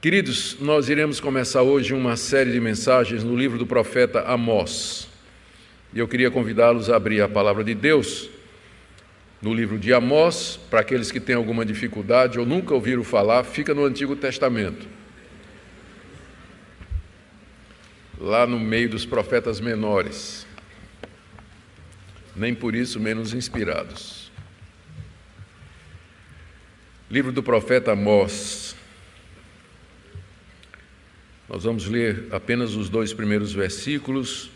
Queridos, nós iremos começar hoje uma série de mensagens no livro do profeta Amós. E eu queria convidá-los a abrir a palavra de Deus no livro de Amós, para aqueles que têm alguma dificuldade ou nunca ouviram falar, fica no Antigo Testamento. Lá no meio dos profetas menores. Nem por isso menos inspirados. Livro do profeta Amós, nós vamos ler apenas os dois primeiros versículos,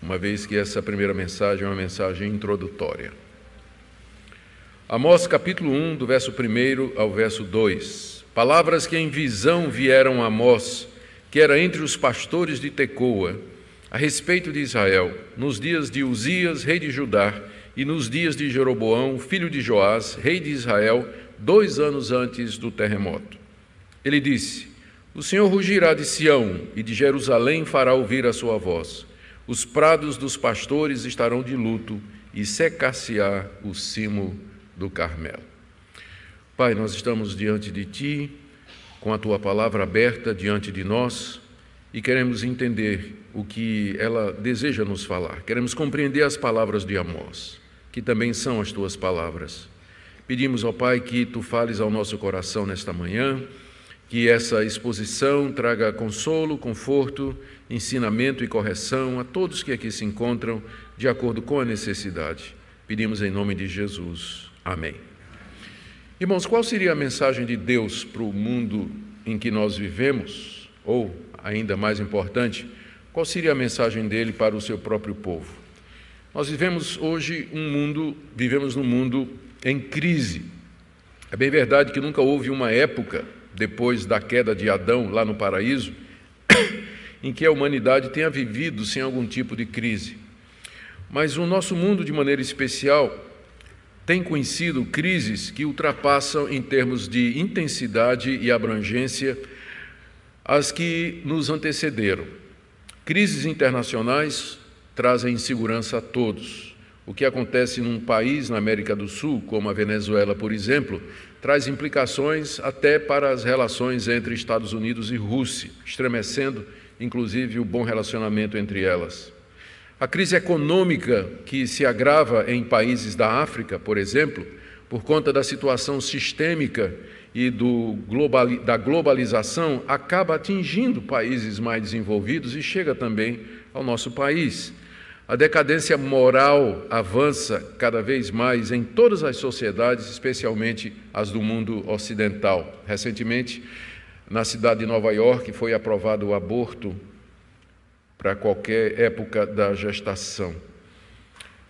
uma vez que essa primeira mensagem é uma mensagem introdutória. Amós capítulo 1, do verso 1 ao verso 2. Palavras que em visão vieram a Amós, que era entre os pastores de Tecoa, a respeito de Israel, nos dias de Uzias, rei de Judá, e nos dias de Jeroboão, filho de Joás, rei de Israel, dois anos antes do terremoto. Ele disse: o Senhor rugirá de Sião e de Jerusalém fará ouvir a sua voz. Os prados dos pastores estarão de luto e secar-se-á o cimo do Carmelo. Pai, nós estamos diante de Ti, com a Tua palavra aberta diante de nós e queremos entender o que ela deseja nos falar. Queremos compreender as palavras de Amós, que também são as Tuas palavras. Pedimos ao Pai que Tu fales ao nosso coração nesta manhã que essa exposição traga consolo, conforto, ensinamento e correção a todos que aqui se encontram, de acordo com a necessidade. Pedimos em nome de Jesus. Amém. Irmãos, qual seria a mensagem de Deus para o mundo em que nós vivemos? Ou, ainda mais importante, qual seria a mensagem dele para o seu próprio povo? Nós vivemos hoje um mundo, vivemos num mundo em crise. É bem verdade que nunca houve uma época depois da queda de Adão lá no paraíso, em que a humanidade tenha vivido sem algum tipo de crise. Mas o nosso mundo, de maneira especial, tem conhecido crises que ultrapassam em termos de intensidade e abrangência as que nos antecederam. Crises internacionais trazem insegurança a todos. O que acontece num país na América do Sul, como a Venezuela, por exemplo, traz implicações até para as relações entre Estados Unidos e Rússia, estremecendo inclusive o bom relacionamento entre elas. A crise econômica que se agrava em países da África, por exemplo, por conta da situação sistêmica e da globalização, acaba atingindo países mais desenvolvidos e chega também ao nosso país. A decadência moral avança cada vez mais em todas as sociedades, especialmente as do mundo ocidental. Recentemente, na cidade de Nova York, foi aprovado o aborto para qualquer época da gestação.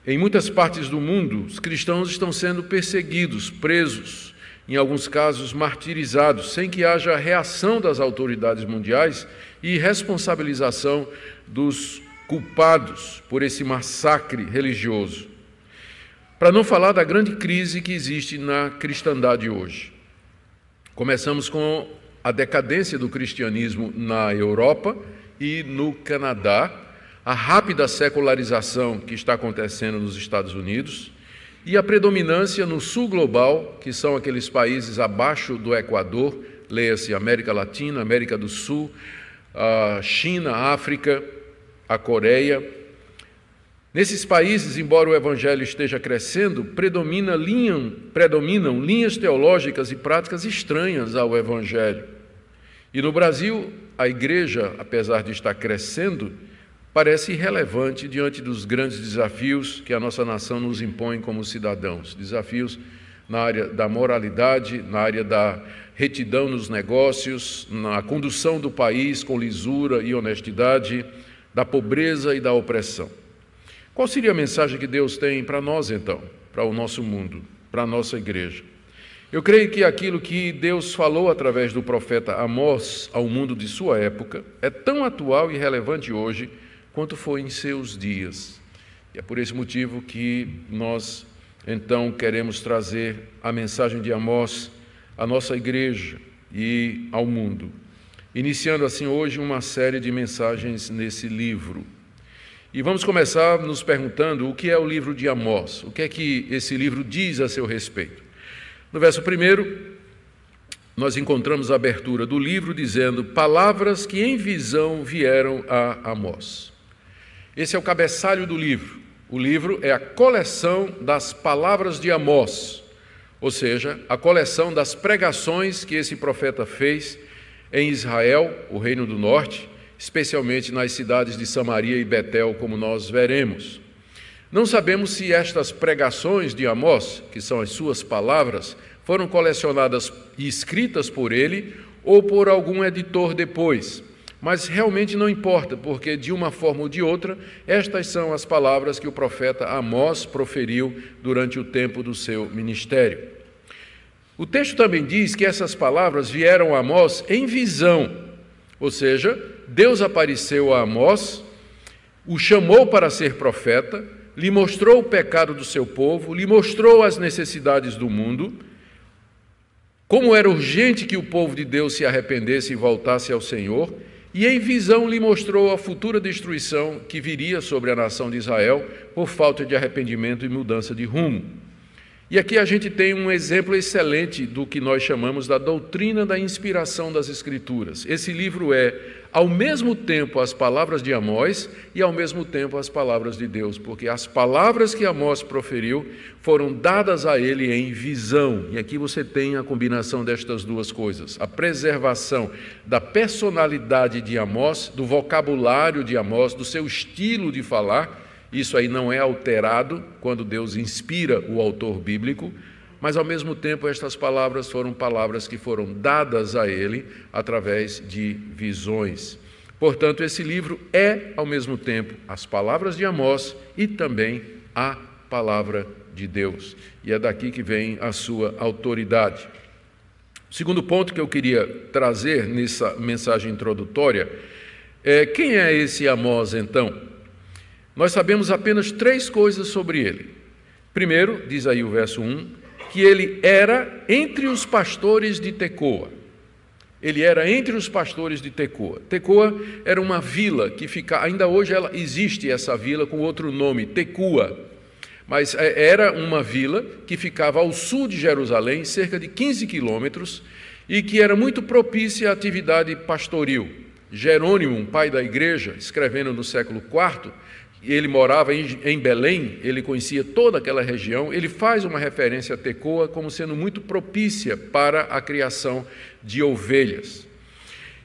Em muitas partes do mundo, os cristãos estão sendo perseguidos, presos, em alguns casos martirizados, sem que haja reação das autoridades mundiais e responsabilização dos culpados por esse massacre religioso. Para não falar da grande crise que existe na cristandade hoje. Começamos com a decadência do cristianismo na Europa e no Canadá, a rápida secularização que está acontecendo nos Estados Unidos e a predominância no sul global, que são aqueles países abaixo do Equador, leia-se América Latina, América do Sul, China, África, a Coreia. Nesses países, embora o evangelho esteja crescendo, predomina linha, predominam linhas teológicas e práticas estranhas ao evangelho. E no Brasil, a igreja, apesar de estar crescendo, parece irrelevante diante dos grandes desafios que a nossa nação nos impõe como cidadãos desafios na área da moralidade, na área da retidão nos negócios, na condução do país com lisura e honestidade da pobreza e da opressão. Qual seria a mensagem que Deus tem para nós então, para o nosso mundo, para a nossa igreja? Eu creio que aquilo que Deus falou através do profeta Amós ao mundo de sua época é tão atual e relevante hoje quanto foi em seus dias. E é por esse motivo que nós então queremos trazer a mensagem de Amós à nossa igreja e ao mundo iniciando assim hoje uma série de mensagens nesse livro. E vamos começar nos perguntando o que é o livro de Amós, o que é que esse livro diz a seu respeito. No verso 1, nós encontramos a abertura do livro dizendo: Palavras que em visão vieram a Amós. Esse é o cabeçalho do livro. O livro é a coleção das palavras de Amós, ou seja, a coleção das pregações que esse profeta fez em Israel, o Reino do Norte, especialmente nas cidades de Samaria e Betel, como nós veremos. Não sabemos se estas pregações de Amós, que são as suas palavras, foram colecionadas e escritas por ele ou por algum editor depois. Mas realmente não importa, porque de uma forma ou de outra, estas são as palavras que o profeta Amós proferiu durante o tempo do seu ministério. O texto também diz que essas palavras vieram a Amós em visão, ou seja, Deus apareceu a Amós, o chamou para ser profeta, lhe mostrou o pecado do seu povo, lhe mostrou as necessidades do mundo como era urgente que o povo de Deus se arrependesse e voltasse ao Senhor, e em visão lhe mostrou a futura destruição que viria sobre a nação de Israel por falta de arrependimento e mudança de rumo. E aqui a gente tem um exemplo excelente do que nós chamamos da doutrina da inspiração das Escrituras. Esse livro é, ao mesmo tempo, as palavras de Amós e, ao mesmo tempo, as palavras de Deus, porque as palavras que Amós proferiu foram dadas a ele em visão. E aqui você tem a combinação destas duas coisas: a preservação da personalidade de Amós, do vocabulário de Amós, do seu estilo de falar isso aí não é alterado quando Deus inspira o autor bíblico, mas ao mesmo tempo estas palavras foram palavras que foram dadas a ele através de visões. Portanto, esse livro é ao mesmo tempo as palavras de Amós e também a palavra de Deus. E é daqui que vem a sua autoridade. O segundo ponto que eu queria trazer nessa mensagem introdutória é quem é esse Amós então? Nós sabemos apenas três coisas sobre ele. Primeiro, diz aí o verso 1, que ele era entre os pastores de Tecoa. Ele era entre os pastores de Tecoa. Tecoa era uma vila que fica, ainda hoje ela existe essa vila com outro nome, Tecoa. Mas é, era uma vila que ficava ao sul de Jerusalém, cerca de 15 quilômetros, e que era muito propícia à atividade pastoril. Jerônimo, um pai da igreja, escrevendo no século IV, ele morava em Belém, ele conhecia toda aquela região, ele faz uma referência a Tecoa como sendo muito propícia para a criação de ovelhas.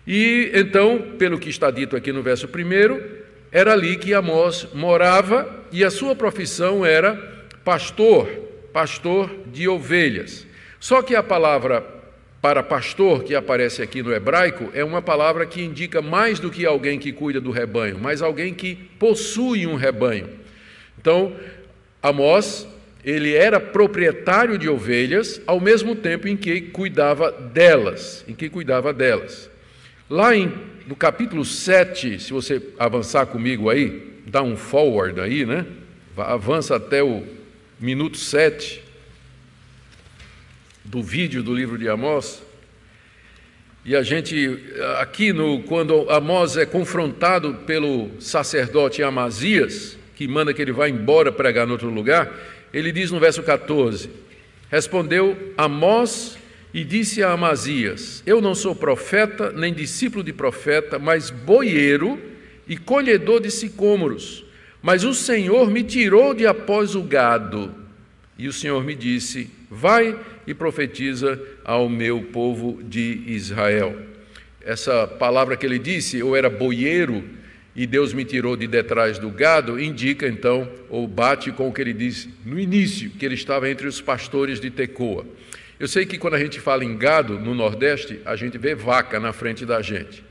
E então, pelo que está dito aqui no verso 1, era ali que Amós morava e a sua profissão era pastor, pastor de ovelhas. Só que a palavra para pastor, que aparece aqui no hebraico, é uma palavra que indica mais do que alguém que cuida do rebanho, mas alguém que possui um rebanho. Então, Amós, ele era proprietário de ovelhas, ao mesmo tempo em que cuidava delas, em que cuidava delas. Lá em, no capítulo 7, se você avançar comigo aí, dá um forward aí, né? Avança até o minuto 7 do vídeo do livro de Amós. E a gente, aqui, no, quando Amós é confrontado pelo sacerdote Amazias, que manda que ele vá embora pregar em outro lugar, ele diz no verso 14: Respondeu Amós e disse a Amazias: Eu não sou profeta, nem discípulo de profeta, mas boieiro e colhedor de sicômoros. Mas o Senhor me tirou de após o gado. E o Senhor me disse: Vai e profetiza ao meu povo de Israel. Essa palavra que ele disse, eu era boieiro e Deus me tirou de detrás do gado, indica então, ou bate com o que ele disse no início, que ele estava entre os pastores de Tecoa. Eu sei que quando a gente fala em gado no Nordeste, a gente vê vaca na frente da gente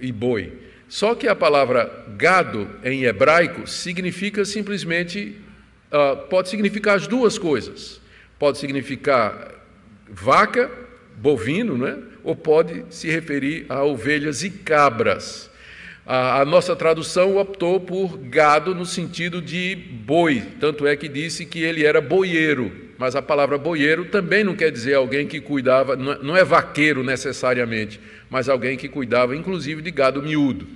e boi. Só que a palavra gado em hebraico significa simplesmente, uh, pode significar as duas coisas pode significar vaca, bovino, né? ou pode se referir a ovelhas e cabras. A, a, nossa tradução optou por gado no sentido de boi, tanto é que disse que ele era boieiro, mas a palavra boieiro também não quer dizer alguém que cuidava, não é, é vaqueiro necessariamente, mas alguém que cuidava inclusive de gado miúdo.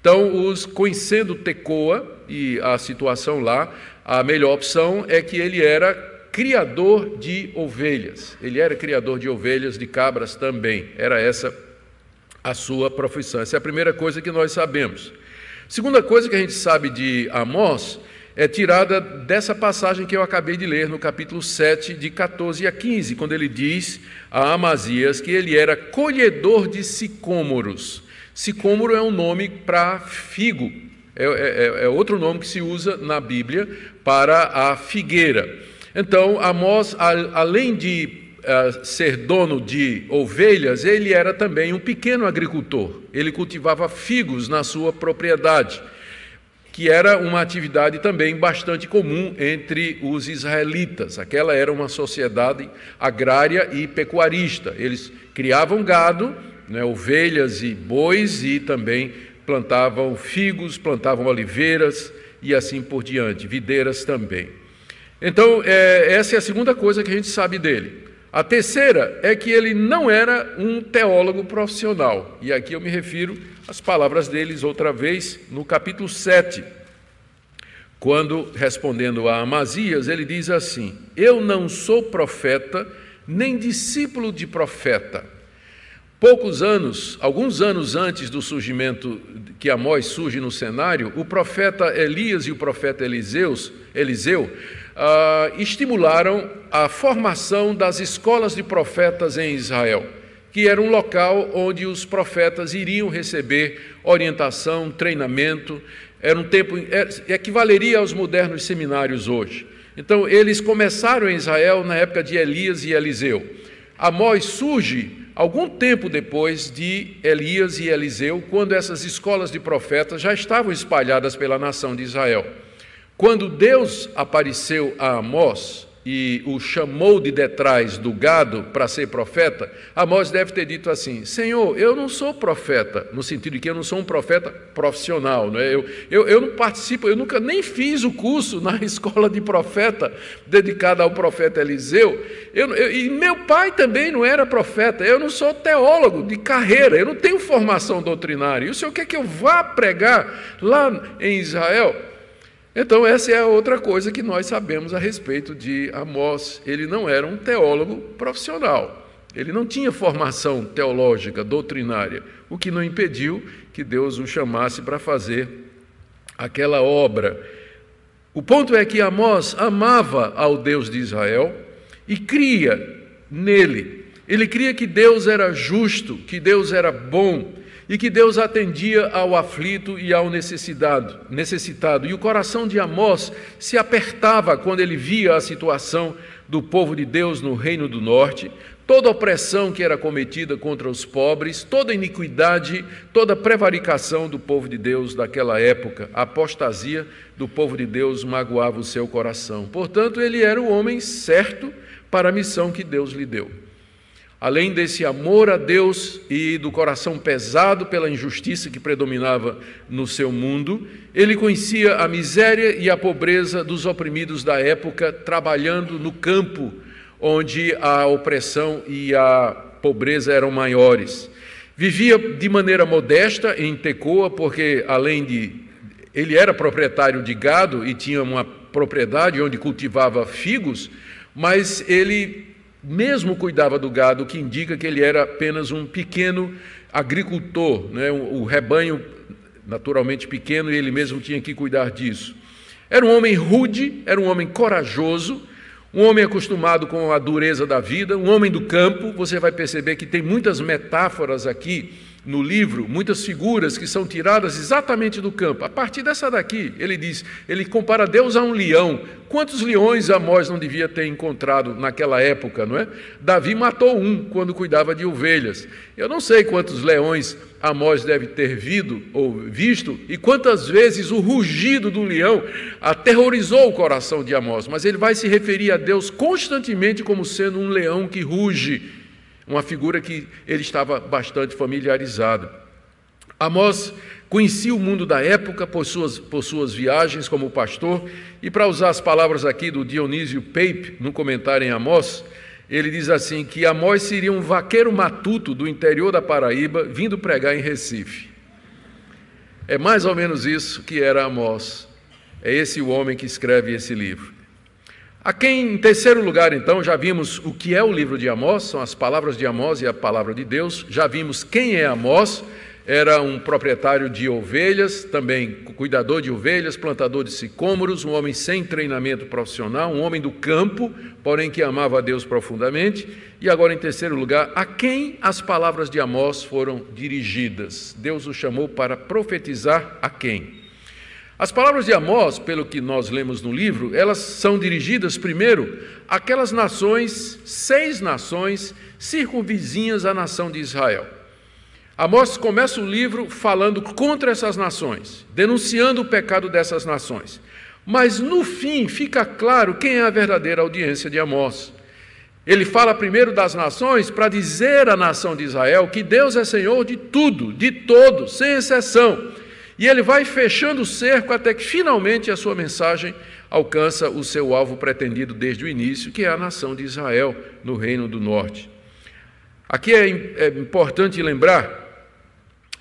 Então, os, conhecendo Tecoa e a situação lá, a melhor opção é que ele era criador de ovelhas. Ele era criador de ovelhas, de cabras também. Era essa a sua profissão. Essa é a primeira coisa que nós sabemos. Segunda coisa que a gente sabe de Amós é tirada dessa passagem que eu acabei de ler no capítulo 7, de 14 a 15, quando ele diz a Amazias que ele era colhedor de sicômoros. Sicômoro é um nome para figo, é, é, é, outro nome que se usa na Bíblia para a figueira. Então, Amós, além de uh, ser dono de ovelhas, ele era também um pequeno agricultor. Ele cultivava figos na sua propriedade que era uma atividade também bastante comum entre os israelitas. Aquela era uma sociedade agrária e pecuarista. Eles criavam gado, né, ovelhas e bois, e também plantavam figos, plantavam oliveiras e assim por diante, videiras também. Então, é, essa é a segunda coisa que a gente sabe dele. A terceira é que ele não era um teólogo profissional, e aqui eu me refiro às palavras deles outra vez no capítulo 7, quando, respondendo a Amazias, ele diz assim: Eu não sou profeta, nem discípulo de profeta. Poucos anos, alguns anos antes do surgimento que Amós surge no cenário, o profeta Elias e o profeta Eliseus, Eliseu uh, estimularam a formação das escolas de profetas em Israel, que era um local onde os profetas iriam receber orientação, treinamento, era um tempo é, equivaleria aos modernos seminários hoje. Então, eles começaram em Israel na época de Elias e Eliseu. Amós surge algum tempo depois de Elias e Eliseu, quando essas escolas de profetas já estavam espalhadas pela nação de Israel. Quando Deus apareceu a Amós e o chamou de detrás do gado para ser profeta, Amós deve ter dito assim: Senhor, eu não sou profeta, no sentido de que eu não sou um profeta profissional, não é? eu, eu, eu não participo, eu nunca nem fiz o curso na escola de profeta dedicada ao profeta Eliseu, eu, eu, e meu pai também não era profeta, eu não sou teólogo de carreira, eu não tenho formação doutrinária, e o senhor quer que eu vá pregar lá em Israel? Então, essa é outra coisa que nós sabemos a respeito de Amós. Ele não era um teólogo profissional, ele não tinha formação teológica, doutrinária, o que não impediu que Deus o chamasse para fazer aquela obra. O ponto é que Amós amava ao Deus de Israel e cria nele. Ele cria que Deus era justo, que Deus era bom, e que Deus atendia ao aflito e ao necessitado, necessitado. E o coração de Amós se apertava quando ele via a situação do povo de Deus no reino do norte, toda opressão que era cometida contra os pobres, toda iniquidade, toda prevaricação do povo de Deus daquela época, a apostasia do povo de Deus magoava o seu coração. Portanto, ele era o homem certo para a missão que Deus lhe deu além desse amor a Deus e do coração pesado pela injustiça que predominava no seu mundo, ele conhecia a miséria e a pobreza dos oprimidos da época, trabalhando no campo onde a opressão e a pobreza eram maiores. Vivia de maneira modesta em Tecoa, porque além de ele era proprietário de gado e tinha uma propriedade onde cultivava figos, mas ele mesmo cuidava do gado, o que indica que ele era apenas um pequeno agricultor, né? o rebanho naturalmente pequeno e ele mesmo tinha que cuidar disso. Era um homem rude, era um homem corajoso, um homem acostumado com a dureza da vida, um homem do campo. Você vai perceber que tem muitas metáforas aqui no livro muitas figuras que são tiradas exatamente do campo. A partir dessa daqui, ele diz, ele compara Deus a um leão. Quantos leões Amós não devia ter encontrado naquela época, não é? Davi matou um quando cuidava de ovelhas. Eu não sei quantos leões Amós deve ter visto ou visto e quantas vezes o rugido do leão aterrorizou o coração de Amós, mas ele vai se referir a Deus constantemente como sendo um leão que ruge uma figura que ele estava bastante familiarizado. Amós conhecia o mundo da época por suas, por suas viagens como pastor, e para usar as palavras aqui do Dionísio Pape, no comentário em Amós, ele diz assim: que Amós seria um vaqueiro matuto do interior da Paraíba vindo pregar em Recife. É mais ou menos isso que era Amós. É esse o homem que escreve esse livro. A quem, em terceiro lugar, então, já vimos o que é o livro de Amós, são as palavras de Amós e a palavra de Deus, já vimos quem é Amós, era um proprietário de ovelhas, também cuidador de ovelhas, plantador de sicômoros, um homem sem treinamento profissional, um homem do campo, porém que amava a Deus profundamente. E agora, em terceiro lugar, a quem as palavras de Amós foram dirigidas? Deus o chamou para profetizar a quem? As palavras de Amós, pelo que nós lemos no livro, elas são dirigidas primeiro àquelas nações, seis nações circunvizinhas à nação de Israel. Amós começa o livro falando contra essas nações, denunciando o pecado dessas nações. Mas no fim fica claro quem é a verdadeira audiência de Amós. Ele fala primeiro das nações para dizer à nação de Israel que Deus é Senhor de tudo, de todos, sem exceção. E ele vai fechando o cerco até que finalmente a sua mensagem alcança o seu alvo pretendido desde o início, que é a nação de Israel no Reino do Norte. Aqui é, é importante lembrar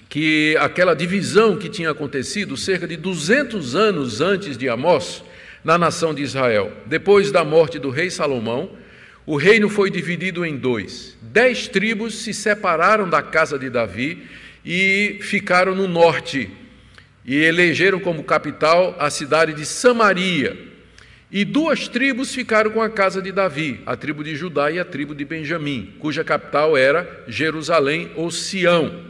que aquela divisão que tinha acontecido cerca de 200 anos antes de Amós, na nação de Israel. Depois da morte do rei Salomão, o reino foi dividido em dois. Dez tribos se separaram da casa de Davi e ficaram no norte, e elegeram como capital a cidade de Samaria. E duas tribos ficaram com a casa de Davi, a tribo de Judá e a tribo de Benjamim, cuja capital era Jerusalém ou Sião.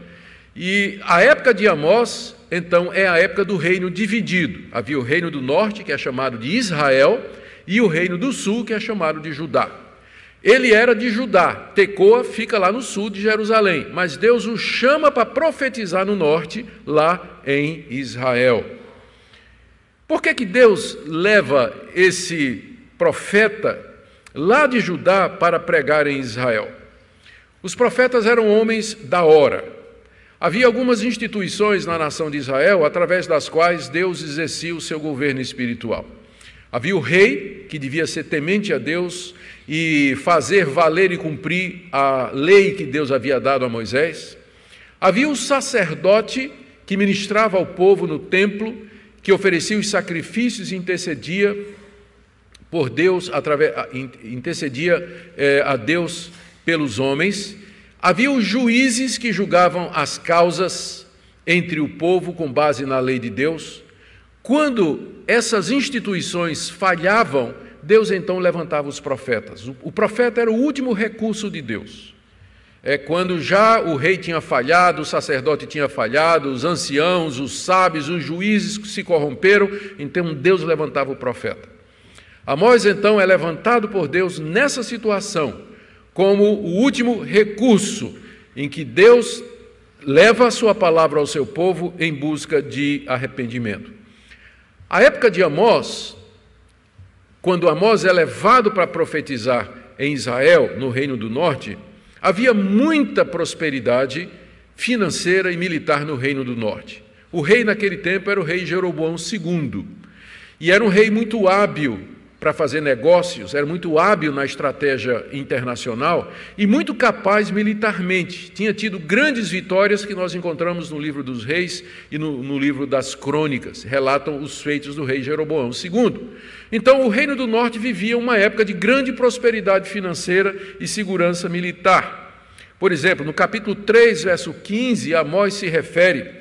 E a época de Amós, então, é a época do reino dividido. Havia o reino do norte, que é chamado de Israel, e o reino do sul, que é chamado de Judá. Ele era de Judá, Tecoa fica lá no sul de Jerusalém, mas Deus o chama para profetizar no norte, lá em Israel. Por que, que Deus leva esse profeta lá de Judá para pregar em Israel? Os profetas eram homens da hora, Havia algumas instituições na nação de Israel através das quais Deus exercia o seu governo espiritual. Havia o rei, que devia ser temente a Deus e fazer valer e cumprir a lei que Deus havia dado a Moisés. Havia o sacerdote, que ministrava ao povo no templo, que oferecia os sacrifícios e intercedia por Deus, através, intercedia é, a Deus pelos homens. Havia os juízes que julgavam as causas entre o povo com base na lei de Deus. Quando essas instituições falhavam, Deus então levantava os profetas. O profeta era o último recurso de Deus. É quando já o rei tinha falhado, o sacerdote tinha falhado, os anciãos, os sábios, os juízes se corromperam, então Deus levantava o profeta. Amós então é levantado por Deus nessa situação como o último recurso em que Deus leva a sua palavra ao seu povo em busca de arrependimento. A época de Amós, quando Amós é levado para profetizar em Israel, no Reino do Norte, havia muita prosperidade financeira e militar no Reino do Norte. O rei naquele tempo era o rei Jeroboão II, e era um rei muito hábil para fazer negócios, era muito hábil na estratégia internacional e muito capaz militarmente. Tinha tido grandes vitórias que nós encontramos no livro dos reis e no, no livro das crônicas, relatam os feitos do rei Jeroboão II. Então, o Reino do Norte vivia uma época de grande prosperidade financeira e segurança militar. Por exemplo, no capítulo 3, verso 15, Amós se refere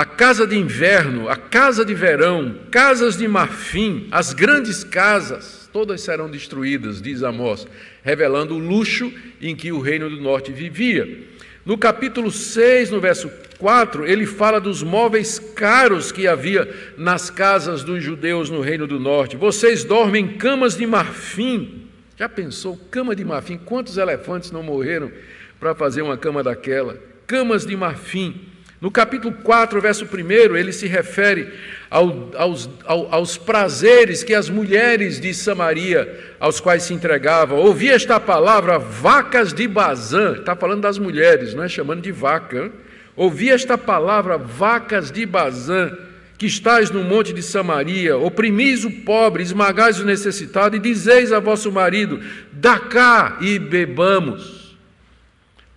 a casa de inverno, a casa de verão, casas de marfim, as grandes casas, todas serão destruídas, diz Amós, revelando o luxo em que o reino do norte vivia. No capítulo 6, no verso 4, ele fala dos móveis caros que havia nas casas dos judeus no reino do norte. Vocês dormem em camas de marfim. Já pensou, cama de marfim? Quantos elefantes não morreram para fazer uma cama daquela? Camas de marfim. No capítulo 4, verso 1, ele se refere ao, aos, ao, aos prazeres que as mulheres de Samaria, aos quais se entregavam. Ouvi esta palavra, vacas de Bazã, está falando das mulheres, não é chamando de vaca. Ouvi esta palavra, vacas de Bazã, que estáis no monte de Samaria, oprimis o pobre, esmagais o necessitado, e dizeis a vosso marido: dá cá e bebamos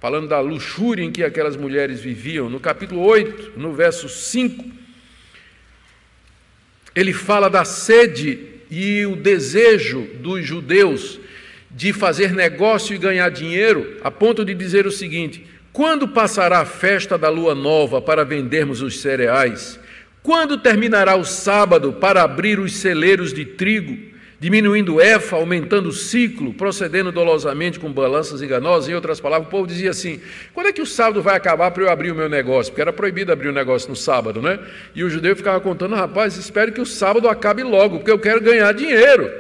falando da luxúria em que aquelas mulheres viviam. No capítulo 8, no verso 5, ele fala da sede e o desejo dos judeus de fazer negócio e ganhar dinheiro, a ponto de dizer o seguinte: quando passará a festa da lua nova para vendermos os cereais? Quando terminará o sábado para abrir os celeiros de trigo? Diminuindo EFA, aumentando o ciclo, procedendo dolosamente com balanças enganosas. Em outras palavras, o povo dizia assim: quando é que o sábado vai acabar para eu abrir o meu negócio? Porque era proibido abrir o negócio no sábado, né? E o judeu ficava contando: rapaz, espero que o sábado acabe logo, porque eu quero ganhar dinheiro.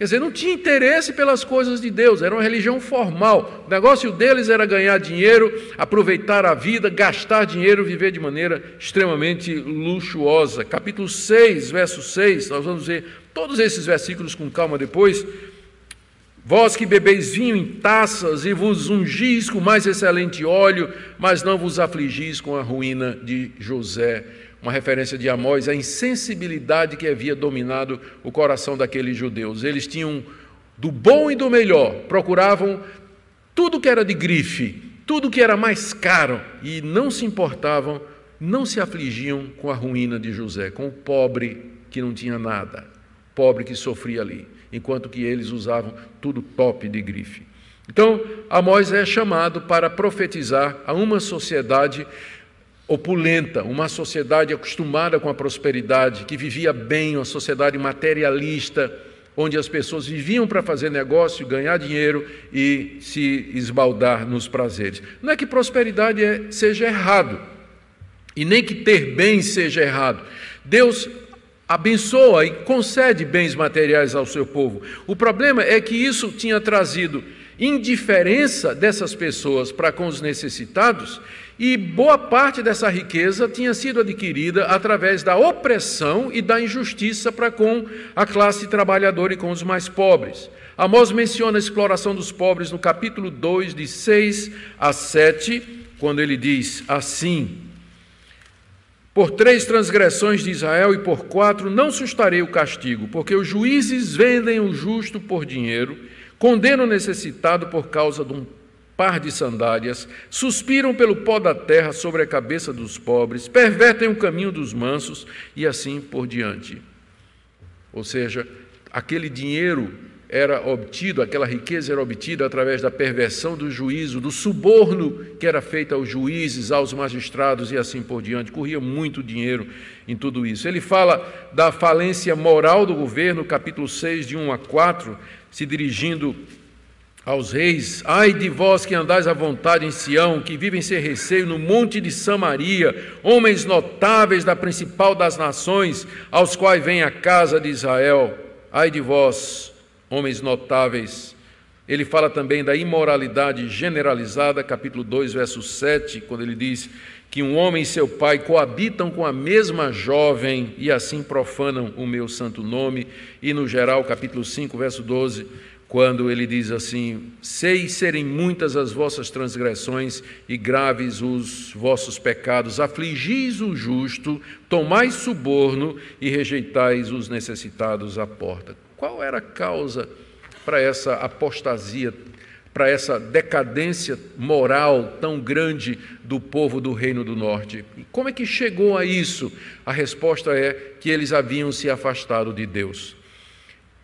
Quer dizer, não tinha interesse pelas coisas de Deus, era uma religião formal. O negócio deles era ganhar dinheiro, aproveitar a vida, gastar dinheiro, viver de maneira extremamente luxuosa. Capítulo 6, verso 6, nós vamos ver todos esses versículos com calma depois. Vós que bebeis vinho em taças e vos ungis com mais excelente óleo, mas não vos afligis com a ruína de José uma referência de Amós, a insensibilidade que havia dominado o coração daqueles judeus. Eles tinham do bom e do melhor, procuravam tudo que era de grife, tudo que era mais caro e não se importavam, não se afligiam com a ruína de José, com o pobre que não tinha nada, pobre que sofria ali, enquanto que eles usavam tudo top de grife. Então, Amós é chamado para profetizar a uma sociedade opulenta, uma sociedade acostumada com a prosperidade, que vivia bem, uma sociedade materialista, onde as pessoas viviam para fazer negócio, ganhar dinheiro e se esbaldar nos prazeres. Não é que prosperidade é, seja errado, e nem que ter bem seja errado. Deus abençoa e concede bens materiais ao seu povo. O problema é que isso tinha trazido indiferença dessas pessoas para com os necessitados e boa parte dessa riqueza tinha sido adquirida através da opressão e da injustiça para com a classe trabalhadora e com os mais pobres. Amós menciona a exploração dos pobres no capítulo 2, de 6 a 7, quando ele diz assim: Por três transgressões de Israel e por quatro não sustarei o castigo, porque os juízes vendem o justo por dinheiro, condenam o necessitado por causa de um par de sandálias, suspiram pelo pó da terra sobre a cabeça dos pobres, pervertem o caminho dos mansos e assim por diante. Ou seja, aquele dinheiro era obtido, aquela riqueza era obtida através da perversão do juízo, do suborno que era feito aos juízes, aos magistrados e assim por diante. Corria muito dinheiro em tudo isso. Ele fala da falência moral do governo, capítulo 6, de 1 a 4, se dirigindo aos reis: Ai de vós que andais à vontade em Sião, que vivem sem receio no monte de Samaria, homens notáveis da principal das nações, aos quais vem a casa de Israel. Ai de vós, homens notáveis. Ele fala também da imoralidade generalizada, capítulo 2, verso 7, quando ele diz que um homem e seu pai coabitam com a mesma jovem e assim profanam o meu santo nome. E no geral, capítulo 5, verso 12 quando ele diz assim: Sei serem muitas as vossas transgressões e graves os vossos pecados, afligis o justo, tomais suborno e rejeitais os necessitados à porta. Qual era a causa para essa apostasia, para essa decadência moral tão grande do povo do Reino do Norte? Como é que chegou a isso? A resposta é que eles haviam se afastado de Deus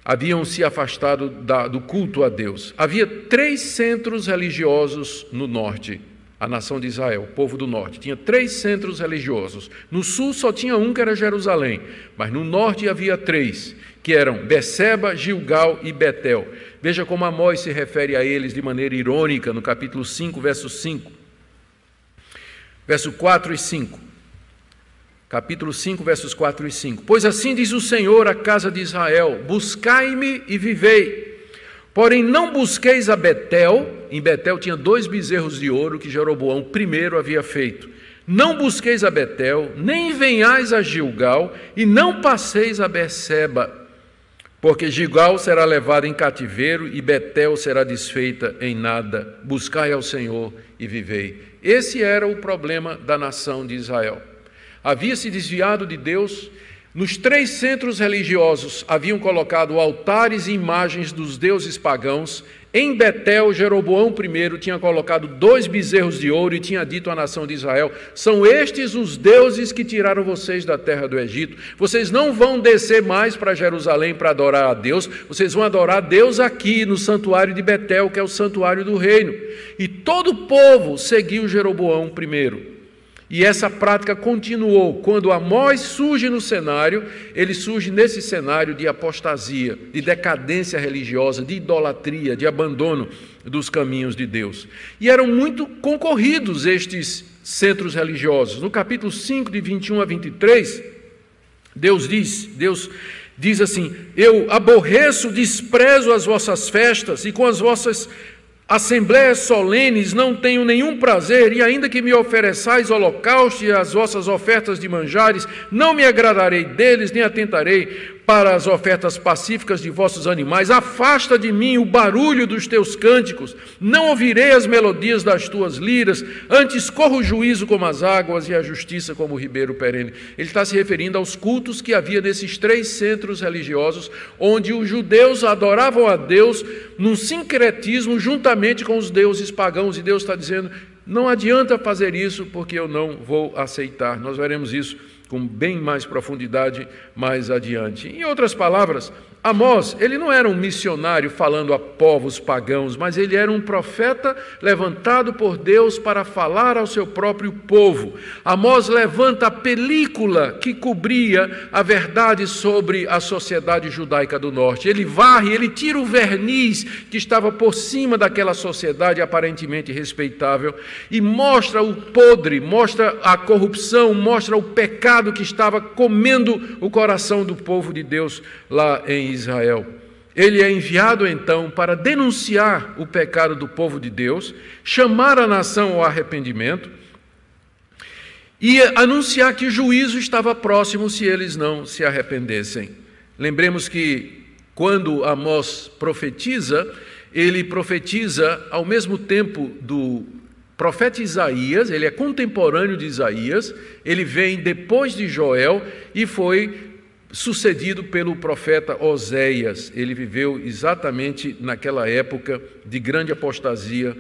haviam se afastado da, do culto a Deus. Havia três centros religiosos no norte, a nação de Israel, o povo do norte. Tinha três centros religiosos. No sul só tinha um, que era Jerusalém, mas no norte havia três, que eram Beceba, Gilgal e Betel. Veja como Amós se refere a eles de maneira irônica no capítulo 5, verso 5. Verso 4 e 5 capítulo 5, versos 4 e 5. Pois assim diz o Senhor à casa de Israel: Buscai-me e vivei. Porém, não busqueis a Betel. Em Betel tinha dois bezerros de ouro que Jeroboão primeiro havia feito. Não busqueis a Betel, nem venhais a Gilgal, e não passeis a Beceba, porque Gilgal será levada em cativeiro e Betel será desfeita em nada. Buscai ao Senhor e vivei. Esse era o problema da nação de Israel havia se desviado de Deus, Nos três centros religiosos haviam colocado altares e imagens dos deuses pagãos. Em Betel, Jeroboão I tinha colocado dois bezerros de ouro e tinha dito à nação de Israel: São estes os deuses que tiraram vocês da terra do Egito. Vocês não vão descer mais para Jerusalém para adorar a Deus, vocês vão adorar a Deus aqui no santuário de Betel, que é o santuário do reino. E todo o povo seguiu Jeroboão I. E essa prática continuou. Quando Amós surge no cenário, ele surge nesse cenário de apostasia, de decadência religiosa, de idolatria, de abandono dos caminhos de Deus. E eram muito concorridos estes centros religiosos. No capítulo 5, de 21 a 23, Deus diz, Deus diz assim: Eu aborreço, desprezo as vossas festas e com as vossas Assembleias solenes não tenho nenhum prazer, e ainda que me ofereçais holocausto e as vossas ofertas de manjares, não me agradarei deles, nem atentarei, para as ofertas pacíficas de vossos animais. Afasta de mim o barulho dos teus cânticos. Não ouvirei as melodias das tuas liras. Antes corro o juízo como as águas e a justiça como o ribeiro perene. Ele está se referindo aos cultos que havia nesses três centros religiosos, onde os judeus adoravam a Deus num sincretismo juntamente com os deuses pagãos. E Deus está dizendo: não adianta fazer isso, porque eu não vou aceitar. Nós veremos isso com bem mais profundidade mais adiante. Em outras palavras, Amós, ele não era um missionário falando a povos pagãos, mas ele era um profeta levantado por Deus para falar ao seu próprio povo. Amós levanta a película que cobria a verdade sobre a sociedade judaica do norte. Ele varre, ele tira o verniz que estava por cima daquela sociedade aparentemente respeitável e mostra o podre, mostra a corrupção, mostra o pecado que estava comendo o coração do povo de Deus lá em Israel. Ele é enviado então para denunciar o pecado do povo de Deus, chamar a nação ao arrependimento e anunciar que o juízo estava próximo se eles não se arrependessem. Lembremos que quando Amós profetiza, ele profetiza ao mesmo tempo do profeta Isaías, ele é contemporâneo de Isaías, ele vem depois de Joel e foi sucedido pelo profeta Oséias. Ele viveu exatamente naquela época de grande apostasia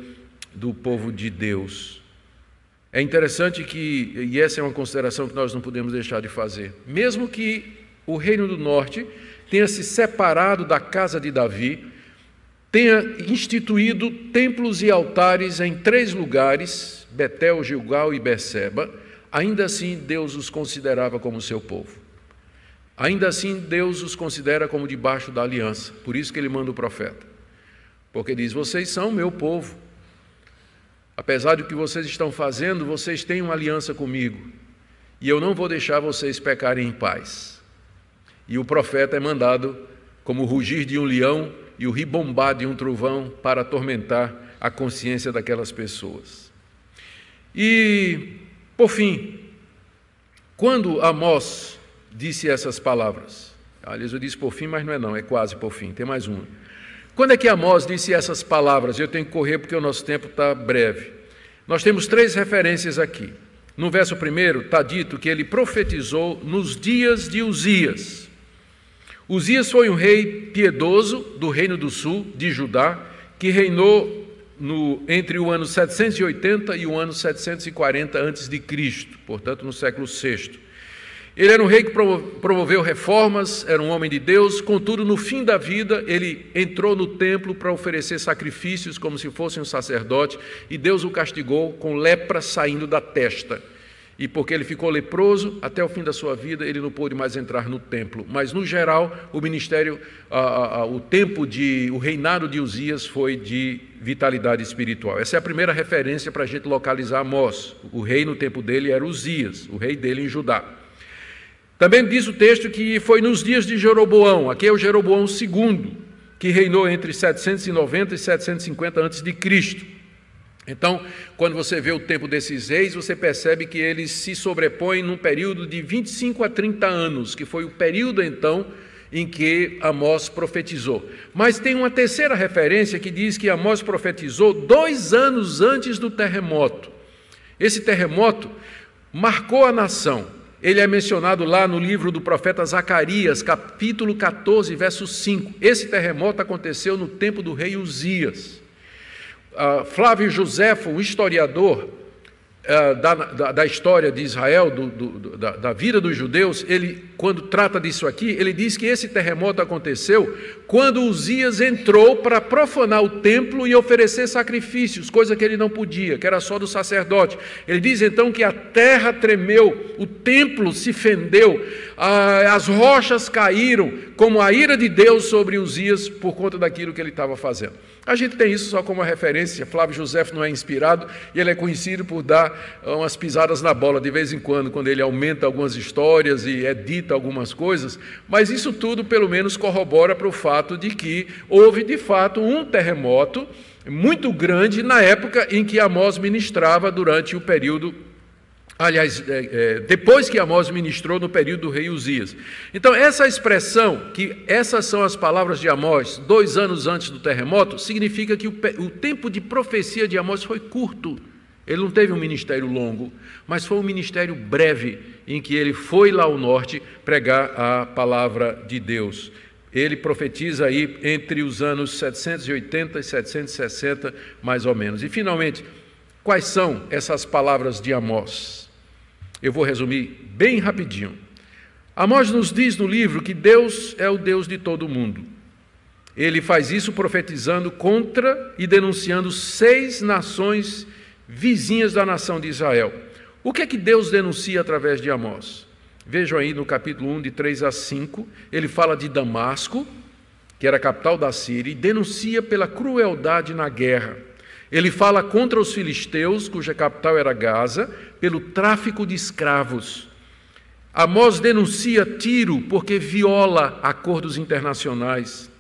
do povo de Deus. É interessante que, e essa é uma consideração que nós não podemos deixar de fazer, mesmo que o reino do norte tenha se separado da casa de Davi, tenha instituído templos e altares em três lugares, Betel, Gilgal e Beceba, ainda assim Deus os considerava como seu povo. Ainda assim, Deus os considera como debaixo da aliança, por isso que ele manda o profeta. Porque diz: Vocês são meu povo. Apesar do que vocês estão fazendo, vocês têm uma aliança comigo, e eu não vou deixar vocês pecarem em paz. E o profeta é mandado como o rugir de um leão e o ribombar de um trovão para atormentar a consciência daquelas pessoas. E, por fim, quando Amós disse essas palavras. Aliás, eu disse por fim, mas não é não, é quase por fim, tem mais uma. Quando é que Amós disse essas palavras? Eu tenho que correr porque o nosso tempo está breve. Nós temos três referências aqui. No verso primeiro está dito que ele profetizou nos dias de Uzias. Uzias foi um rei piedoso do reino do sul, de Judá, que reinou no, entre o ano 780 e o ano 740 a.C., portanto, no século VI. Ele era um rei que promoveu reformas, era um homem de Deus, contudo, no fim da vida, ele entrou no templo para oferecer sacrifícios como se fosse um sacerdote, e Deus o castigou com lepra saindo da testa. E porque ele ficou leproso, até o fim da sua vida, ele não pôde mais entrar no templo. Mas, no geral, o ministério, o tempo de, o reinado de Uzias foi de vitalidade espiritual. Essa é a primeira referência para a gente localizar Amós. O rei no tempo dele era Uzias, o rei dele em Judá. Também diz o texto que foi nos dias de Jeroboão, aqui é o Jeroboão II, que reinou entre 790 e 750 a.C. Então, quando você vê o tempo desses reis, você percebe que eles se sobrepõem num período de 25 a 30 anos, que foi o período então em que Amós profetizou. Mas tem uma terceira referência que diz que Amós profetizou dois anos antes do terremoto. Esse terremoto marcou a nação. Ele é mencionado lá no livro do profeta Zacarias, capítulo 14, verso 5. Esse terremoto aconteceu no tempo do rei Uzias. Uh, Flávio Josefo, um historiador, eh, da, da, da, história de Israel, do, do, da, da, vida dos judeus, ele, quando trata disso aqui, ele diz que esse terremoto aconteceu quando Uzias entrou para profanar o templo e oferecer sacrifícios, coisa que ele não podia, que era só do sacerdote. Ele diz então que a terra tremeu, o templo se fendeu, as rochas caíram, como a ira de Deus sobre Uzias por conta daquilo que ele estava fazendo. A gente tem isso só como referência. Flávio José não é inspirado e ele é conhecido por dar ah, umas pisadas na bola de vez em quando, quando ele aumenta algumas histórias e edita algumas coisas. Mas isso tudo, pelo menos, corrobora para o fato de que houve de fato um terremoto muito grande na época em que Amós ministrava durante o período Aliás, é, é, depois que Amós ministrou no período do rei Uzias. Então, essa expressão, que essas são as palavras de Amós, dois anos antes do terremoto, significa que o tempo de profecia de Amós foi curto. Ele não teve um ministério longo, mas foi um ministério breve, em que ele foi lá ao norte pregar a palavra de Deus. Ele profetiza aí entre os anos 780 e 760, mais ou menos. E, finalmente, quais são essas palavras de Amós? Eu vou resumir bem rapidinho. Amós nos diz no livro que Deus é o Deus de todo mundo. Ele faz isso profetizando contra e denunciando seis nações vizinhas da nação de Israel. O que é que Deus denuncia através de Amós? Vejam aí no capítulo 1, de 3 a 5, ele fala de Damasco, que era a capital da Síria, e denuncia pela crueldade na guerra. Ele fala contra os filisteus, cuja capital era Gaza, pelo tráfico de escravos. Amós denuncia Tiro porque viola acordos internacionais.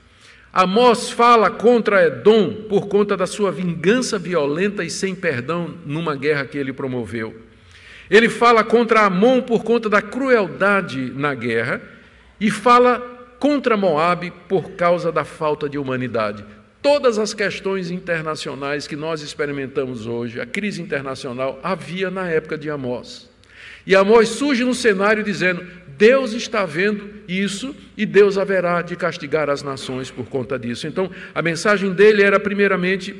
Amós fala contra Edom por conta da sua vingança violenta e sem perdão numa guerra que ele promoveu. Ele fala contra Amon por conta da crueldade na guerra e fala contra Moabe por causa da falta de humanidade todas as questões internacionais que nós experimentamos hoje, a crise internacional, havia na época de Amós. E Amós surge no cenário dizendo: Deus está vendo isso e Deus haverá de castigar as nações por conta disso. Então, a mensagem dele era, primeiramente,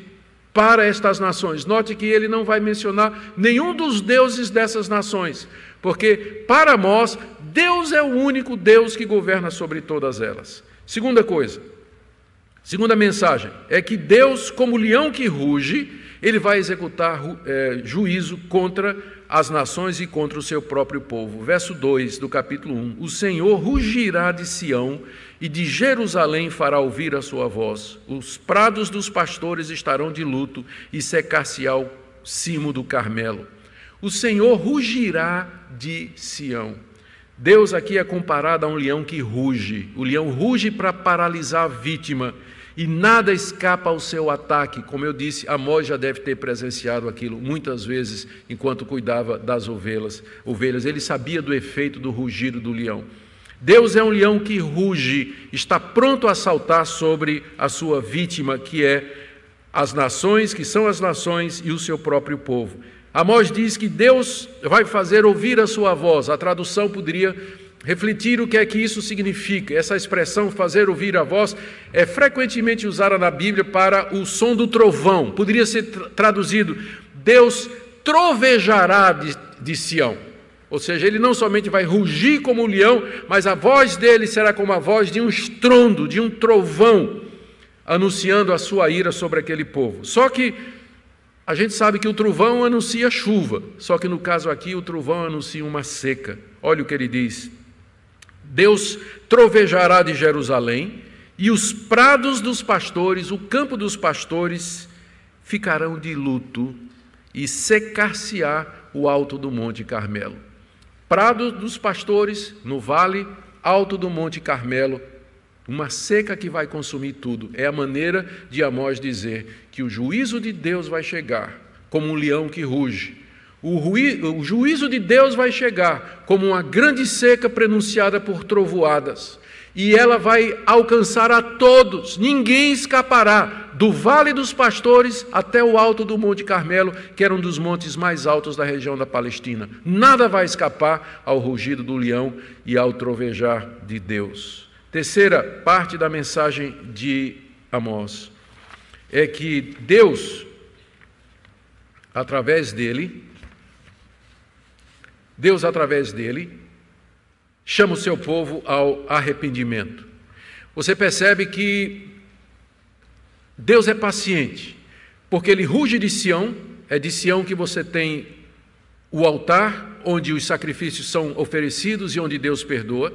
para estas nações. Note que ele não vai mencionar nenhum dos deuses dessas nações, porque para Amós, Deus é o único Deus que governa sobre todas elas. Segunda coisa, Segunda mensagem é que Deus, como leão que ruge, ele vai executar é, juízo contra as nações e contra o seu próprio povo. Verso 2 do capítulo 1: O Senhor rugirá de Sião e de Jerusalém fará ouvir a sua voz. Os prados dos pastores estarão de luto e secar-se ao cimo do Carmelo. O Senhor rugirá de Sião. Deus aqui é comparado a um leão que ruge. O leão ruge para paralisar a vítima e nada escapa ao seu ataque. Como eu disse, Amós já deve ter presenciado aquilo muitas vezes enquanto cuidava das ovelhas. Ovelhas, ele sabia do efeito do rugido do leão. Deus é um leão que ruge, está pronto a saltar sobre a sua vítima, que é as nações, que são as nações e o seu próprio povo. Amós diz que Deus vai fazer ouvir a sua voz. A tradução poderia refletir o que é que isso significa. Essa expressão fazer ouvir a voz é frequentemente usada na Bíblia para o som do trovão. Poderia ser traduzido: Deus trovejará de, de Sião. Ou seja, ele não somente vai rugir como um leão, mas a voz dele será como a voz de um estrondo, de um trovão, anunciando a sua ira sobre aquele povo. Só que a gente sabe que o trovão anuncia chuva, só que no caso aqui o trovão anuncia uma seca. Olha o que ele diz: Deus trovejará de Jerusalém, e os prados dos pastores, o campo dos pastores, ficarão de luto, e secar-se-á o alto do Monte Carmelo. Prado dos pastores, no vale alto do Monte Carmelo, uma seca que vai consumir tudo. É a maneira de Amós dizer que o juízo de Deus vai chegar, como um leão que ruge, o, juízo de Deus vai chegar como uma grande seca prenunciada por trovoadas, e ela vai alcançar a todos, ninguém escapará. do Vale dos Pastores até o alto do Monte Carmelo, que era um dos montes mais altos da região da Palestina. Nada vai escapar ao rugido do leão e ao trovejar de Deus. Terceira parte da mensagem de Amós é que Deus, através dele, Deus, através dele, chama o seu povo ao arrependimento. Você percebe que Deus é paciente, porque ele ruge de Sião, é de Sião que você tem o altar onde os sacrifícios são oferecidos e onde Deus perdoa.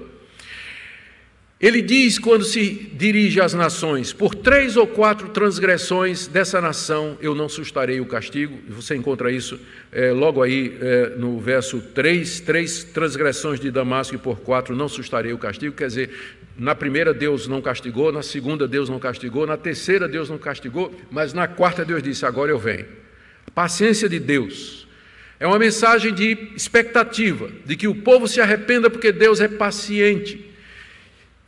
Ele diz, quando se dirige às nações, por três ou quatro transgressões dessa nação eu não sustarei o castigo, você encontra isso é, logo aí é, no verso 3, três transgressões de Damasco e por quatro não sustarei o castigo, quer dizer, na primeira Deus não castigou, na segunda Deus não castigou, na terceira Deus não castigou, mas na quarta Deus disse: agora eu venho. Paciência de Deus. É uma mensagem de expectativa, de que o povo se arrependa porque Deus é paciente.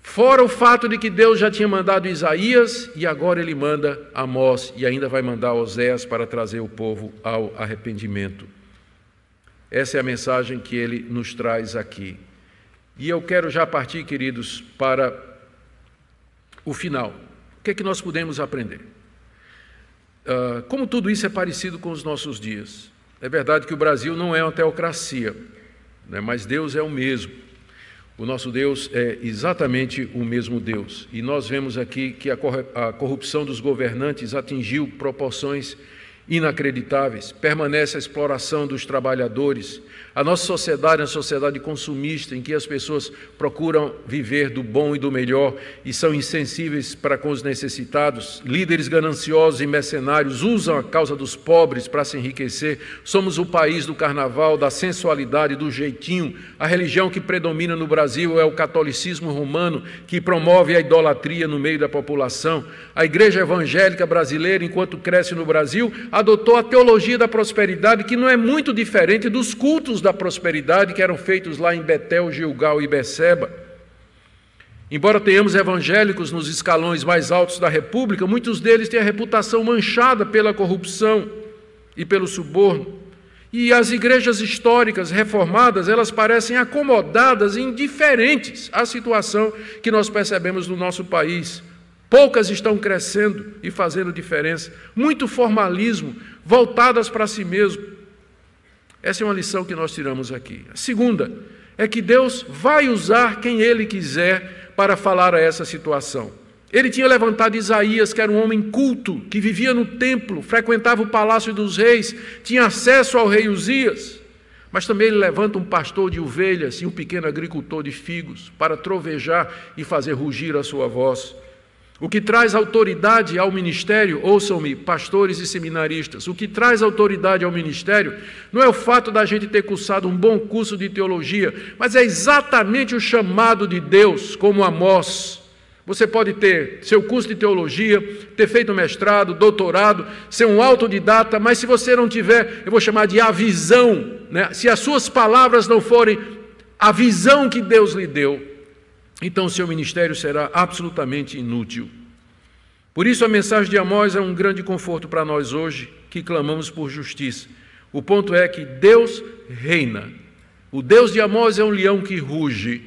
Fora o fato de que Deus já tinha mandado Isaías e agora ele manda Amós e ainda vai mandar Oséias para trazer o povo ao arrependimento. Essa é a mensagem que ele nos traz aqui. E eu quero já partir, queridos, para o final. O que é que nós podemos aprender? Uh, como tudo isso é parecido com os nossos dias. É verdade que o Brasil não é uma teocracia, né, mas Deus é o mesmo. O nosso Deus é exatamente o mesmo Deus. E nós vemos aqui que a corrupção dos governantes atingiu proporções inacreditáveis. Permanece a exploração dos trabalhadores, a nossa sociedade é uma sociedade consumista, em que as pessoas procuram viver do bom e do melhor e são insensíveis para com os necessitados. Líderes gananciosos e mercenários usam a causa dos pobres para se enriquecer. Somos o país do carnaval, da sensualidade, do jeitinho. A religião que predomina no Brasil é o catolicismo romano, que promove a idolatria no meio da população. A igreja evangélica brasileira, enquanto cresce no Brasil, adotou a teologia da prosperidade, que não é muito diferente dos cultos da prosperidade que eram feitos lá em Betel, Gilgal e Beceba. Embora tenhamos evangélicos nos escalões mais altos da República, muitos deles têm a reputação manchada pela corrupção e pelo suborno. E as igrejas históricas reformadas, elas parecem acomodadas e indiferentes à situação que nós percebemos no nosso país. Poucas estão crescendo e fazendo diferença. Muito formalismo, voltadas para si mesmo. Essa é uma lição que nós tiramos aqui. A segunda é que Deus vai usar quem Ele quiser para falar a essa situação. Ele tinha levantado Isaías, que era um homem culto, que vivia no templo, frequentava o palácio dos reis, tinha acesso ao rei Uzias. Mas também ele levanta um pastor de ovelhas e um pequeno agricultor de figos para trovejar e fazer rugir a sua voz. O que traz autoridade ao ministério, ouçam-me, pastores e seminaristas, o que traz autoridade ao ministério não é o fato da gente ter cursado um bom curso de teologia, mas é exatamente o chamado de Deus, como Amós. Você pode ter seu curso de teologia, ter feito mestrado, doutorado, ser um autodidata, mas se você não tiver, eu vou chamar de a visão, né? se as suas palavras não forem a visão que Deus lhe deu, então seu ministério será absolutamente inútil. Por isso, a mensagem de Amós é um grande conforto para nós hoje que clamamos por justiça. O ponto é que Deus reina. O Deus de Amós é um leão que ruge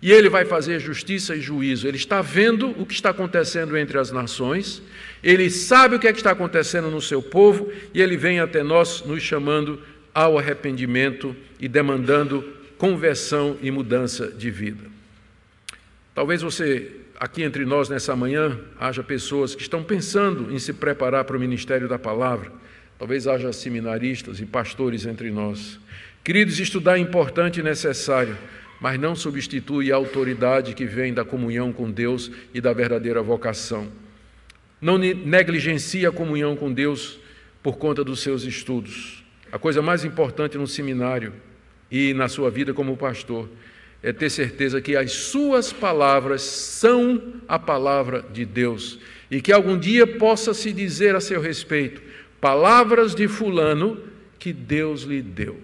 e ele vai fazer justiça e juízo. Ele está vendo o que está acontecendo entre as nações, ele sabe o que, é que está acontecendo no seu povo e ele vem até nós nos chamando ao arrependimento e demandando conversão e mudança de vida. Talvez você, aqui entre nós nessa manhã, haja pessoas que estão pensando em se preparar para o ministério da palavra. Talvez haja seminaristas e pastores entre nós. Queridos, estudar é importante e necessário, mas não substitui a autoridade que vem da comunhão com Deus e da verdadeira vocação. Não negligencie a comunhão com Deus por conta dos seus estudos. A coisa mais importante no seminário e na sua vida como pastor é ter certeza que as suas palavras são a palavra de Deus e que algum dia possa se dizer a seu respeito palavras de Fulano que Deus lhe deu.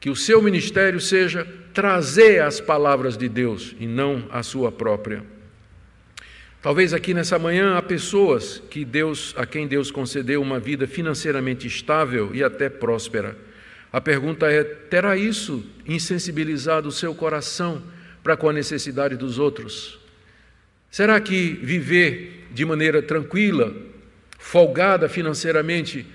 Que o seu ministério seja trazer as palavras de Deus e não a sua própria. Talvez aqui nessa manhã há pessoas que Deus, a quem Deus concedeu uma vida financeiramente estável e até próspera. A pergunta é: terá isso insensibilizado o seu coração para com a necessidade dos outros? Será que viver de maneira tranquila, folgada financeiramente,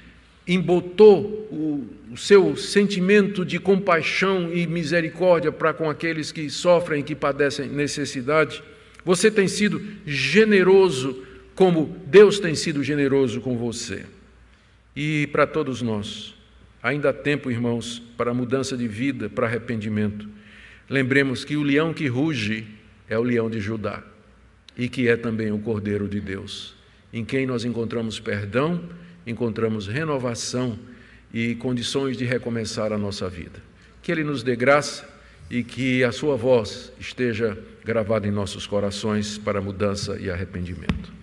embotou o, o seu sentimento de compaixão e misericórdia para com aqueles que sofrem e que padecem necessidade? Você tem sido generoso como Deus tem sido generoso com você. E para todos nós, ainda há tempo, irmãos, para mudança de vida, para arrependimento. Lembremos que o leão que ruge é o leão de Judá e que é também o Cordeiro de Deus, em quem nós encontramos perdão, encontramos renovação e condições de recomeçar a nossa vida. Que Ele nos dê graça e que a Sua voz esteja gravada em nossos corações para mudança e arrependimento.